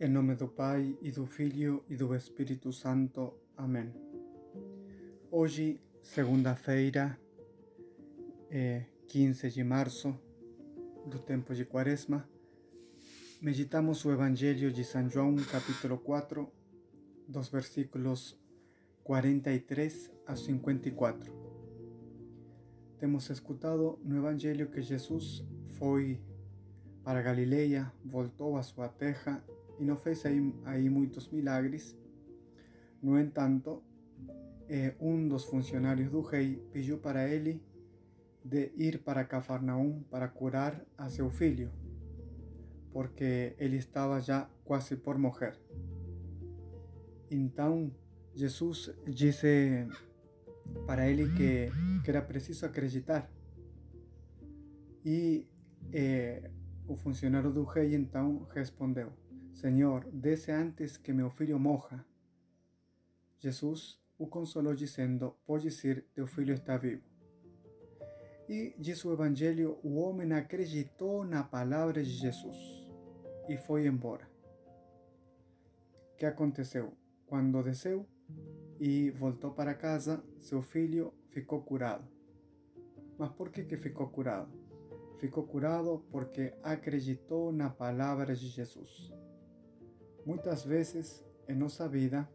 Em nome do Pai e do Filho e do Espírito Santo. Amém. Hoje, segunda-feira, é 15 de março do tempo de Quaresma, meditamos o Evangelho de São João, capítulo 4, dos versículos 43 a 54. Temos escutado no Evangelho que Jesus foi para Galileia, voltou à sua terra e não fez aí, aí muitos milagres. No entanto, eh, um dos funcionários do rei pediu para ele de ir para Cafarnaum para curar a seu filho, porque ele estava já quase por morrer. Então, Jesus disse para ele que, que era preciso acreditar. E eh, o funcionário do rei então respondeu: Senhor, desce antes que meu filho morra. Jesus o consolou dizendo: Pode teu filho está vivo. E diz o Evangelho: o homem acreditou na palavra de Jesus e foi embora. Que aconteceu? Quando desceu e voltou para casa, seu filho ficou curado. Mas por que, que ficou curado? Ficou curado porque acreditou na palavra de Jesus. Muitas vezes em nossa vida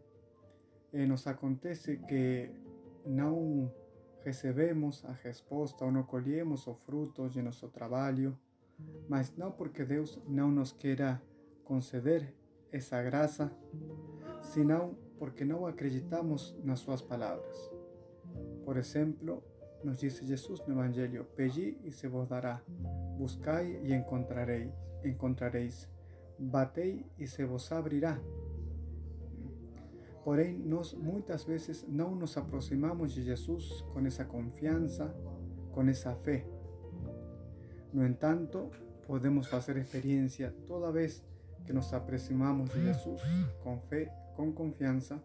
eh, nos acontece que não recebemos a resposta ou não colhemos o fruto de nosso trabalho, mas não porque Deus não nos queira conceder essa graça, senão porque não acreditamos nas suas palavras. Por exemplo, nos diz Jesus no Evangelho: Pedi e se vos dará, buscai e encontrareis, encontrareis batei e se vos abrirá. Porém, nós muitas vezes não nos aproximamos de Jesus com essa confiança, com essa fé. No entanto, podemos fazer experiência toda vez que nos aproximamos de Jesus com fé, com confiança,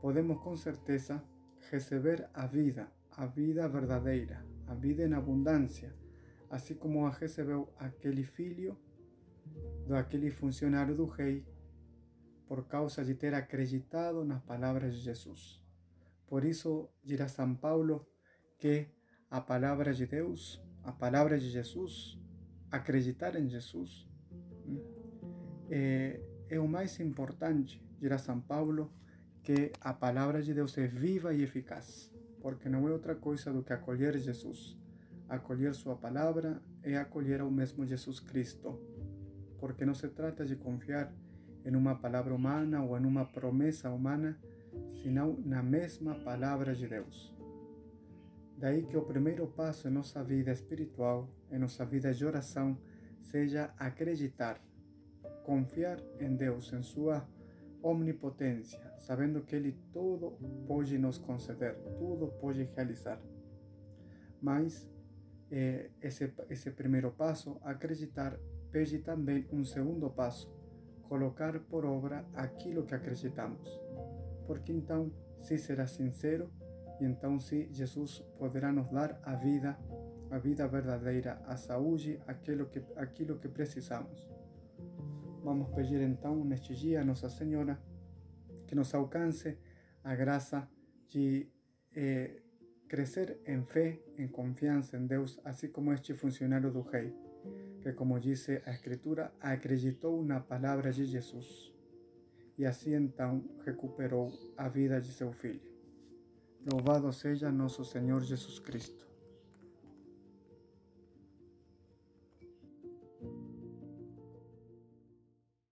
podemos com certeza receber a vida, a vida verdadeira, a vida em abundância, assim como a recebeu aquele filho daquele funcionário do rei por causa de ter acreditado nas palavras de Jesus. Por isso, dirá São Paulo que a palavra de Deus, a palavra de Jesus, acreditar em Jesus, é, é o mais importante, dirá São Paulo, que a palavra de Deus é viva e eficaz, porque não é outra coisa do que acolher Jesus. Acolher sua palavra é acolher ao mesmo Jesus Cristo, porque não se trata de confiar em uma palavra humana ou em uma promessa humana, senão na mesma palavra de Deus. Daí que o primeiro passo em nossa vida espiritual, em nossa vida de oração, seja acreditar, confiar em Deus, em Sua omnipotência, sabendo que Ele tudo pode nos conceder, tudo pode realizar. Mas eh, esse, esse primeiro passo, acreditar, pede também um segundo passo, colocar por obra aquilo que acreditamos. Porque então, se será sincero, e então sim Jesus poderá nos dar a vida, a vida verdadeira, a saúde, aquilo que, aquilo que precisamos. Vamos pedir então neste dia a Nossa Senhora que nos alcance a graça de eh, crescer em fé, em confiança em Deus, assim como este funcionário do rei, que, como diz a Escritura, acreditou na palavra de Jesus e assim então recuperou a vida de seu filho. Louvado seja nosso Senhor Jesus Cristo.